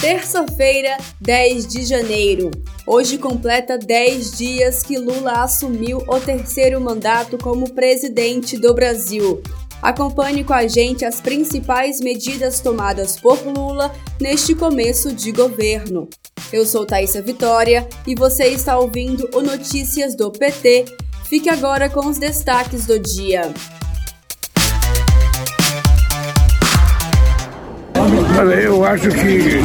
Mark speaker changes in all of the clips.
Speaker 1: Terça-feira, 10 de janeiro. Hoje completa 10 dias que Lula assumiu o terceiro mandato como presidente do Brasil. Acompanhe com a gente as principais medidas tomadas por Lula neste começo de governo. Eu sou Thaisa Vitória e você está ouvindo o Notícias do PT. Fique agora com os destaques do dia.
Speaker 2: Olha, eu acho que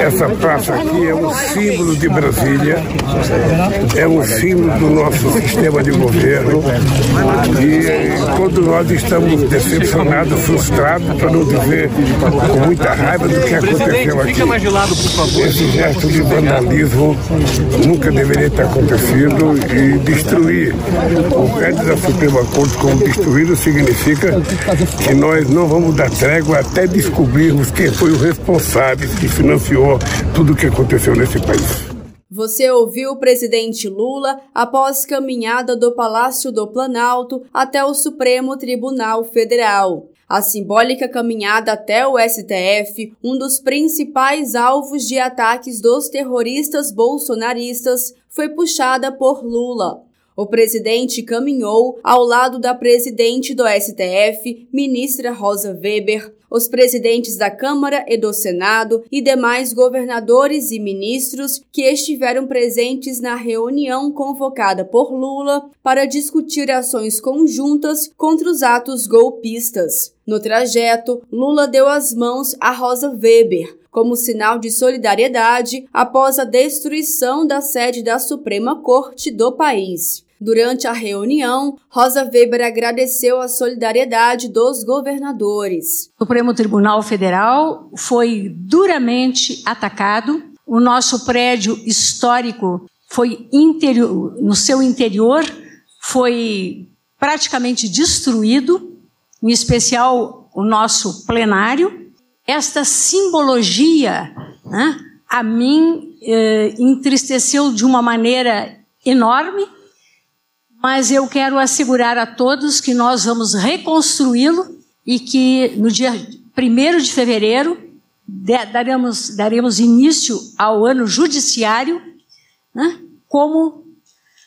Speaker 2: essa praça aqui é um símbolo de Brasília, é um símbolo do nosso sistema de governo e todos nós estamos decepcionados, frustrados, para não dizer com muita raiva do que aconteceu aqui. Esse gesto de vandalismo nunca deveria ter acontecido e destruir o prédio da Suprema Corte como destruído significa que nós não vamos dar trégua até descobrirmos quem foi o responsável que financiou tudo o que aconteceu nesse país.
Speaker 1: Você ouviu o presidente Lula após caminhada do Palácio do Planalto até o Supremo Tribunal Federal. A simbólica caminhada até o STF, um dos principais alvos de ataques dos terroristas bolsonaristas, foi puxada por Lula. O presidente caminhou ao lado da presidente do STF, ministra Rosa Weber, os presidentes da Câmara e do Senado e demais governadores e ministros que estiveram presentes na reunião convocada por Lula para discutir ações conjuntas contra os atos golpistas. No trajeto, Lula deu as mãos a Rosa Weber, como sinal de solidariedade após a destruição da sede da Suprema Corte do país. Durante a reunião, Rosa Weber agradeceu a solidariedade dos governadores.
Speaker 3: O Supremo Tribunal Federal foi duramente atacado. O nosso prédio histórico foi interior, no seu interior foi praticamente destruído, em especial o nosso plenário. Esta simbologia, né, a mim, eh, entristeceu de uma maneira enorme mas eu quero assegurar a todos que nós vamos reconstruí-lo e que no dia 1 de fevereiro daremos, daremos início ao ano judiciário, né, como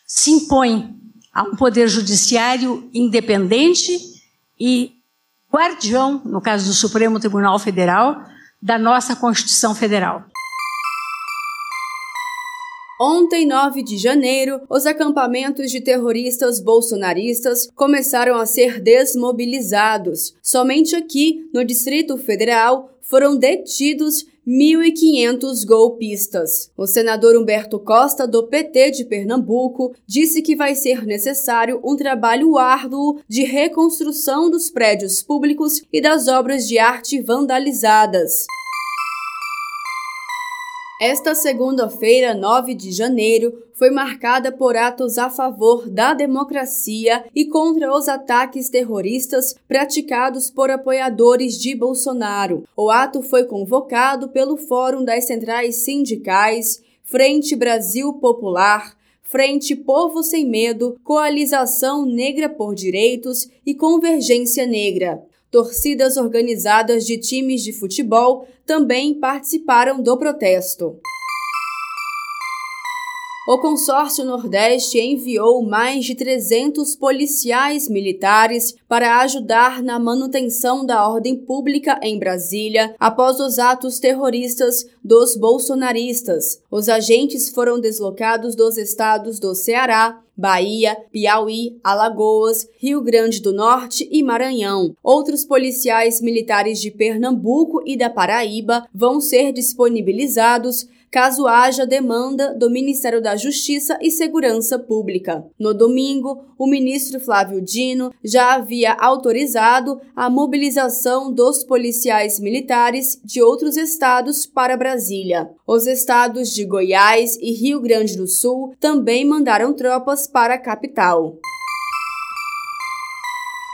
Speaker 3: se impõe a um poder judiciário independente e guardião, no caso do Supremo Tribunal Federal, da nossa Constituição Federal.
Speaker 1: Ontem, 9 de janeiro, os acampamentos de terroristas bolsonaristas começaram a ser desmobilizados. Somente aqui, no Distrito Federal, foram detidos 1.500 golpistas. O senador Humberto Costa, do PT de Pernambuco, disse que vai ser necessário um trabalho árduo de reconstrução dos prédios públicos e das obras de arte vandalizadas. Esta segunda-feira, 9 de janeiro, foi marcada por atos a favor da democracia e contra os ataques terroristas praticados por apoiadores de Bolsonaro. O ato foi convocado pelo Fórum das Centrais Sindicais, Frente Brasil Popular, Frente Povo Sem Medo, Coalização Negra por Direitos e Convergência Negra. Torcidas organizadas de times de futebol também participaram do protesto. O consórcio Nordeste enviou mais de 300 policiais militares para ajudar na manutenção da ordem pública em Brasília após os atos terroristas dos bolsonaristas. Os agentes foram deslocados dos estados do Ceará, Bahia, Piauí, Alagoas, Rio Grande do Norte e Maranhão. Outros policiais militares de Pernambuco e da Paraíba vão ser disponibilizados caso haja demanda do Ministério da Justiça e Segurança Pública. No domingo, o ministro Flávio Dino já havia autorizado a mobilização dos policiais militares de outros estados para Brasília. Os estados de Goiás e Rio Grande do Sul também mandaram tropas para a capital.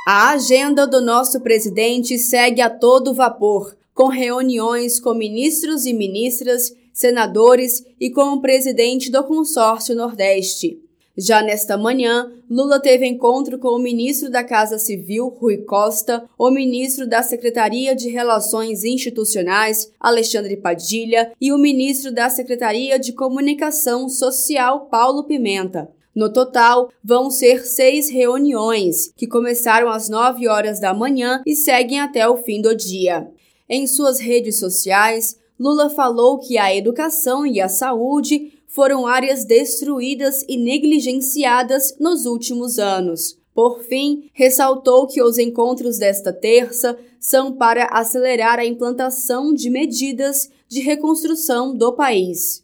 Speaker 1: A agenda do nosso presidente segue a todo vapor, com reuniões com ministros e ministras senadores e com o presidente do Consórcio Nordeste. Já nesta manhã, Lula teve encontro com o ministro da Casa Civil, Rui Costa, o ministro da Secretaria de Relações Institucionais, Alexandre Padilha, e o ministro da Secretaria de Comunicação Social, Paulo Pimenta. No total, vão ser seis reuniões, que começaram às 9 horas da manhã e seguem até o fim do dia. Em suas redes sociais, Lula falou que a educação e a saúde foram áreas destruídas e negligenciadas nos últimos anos. Por fim, ressaltou que os encontros desta terça são para acelerar a implantação de medidas de reconstrução do país.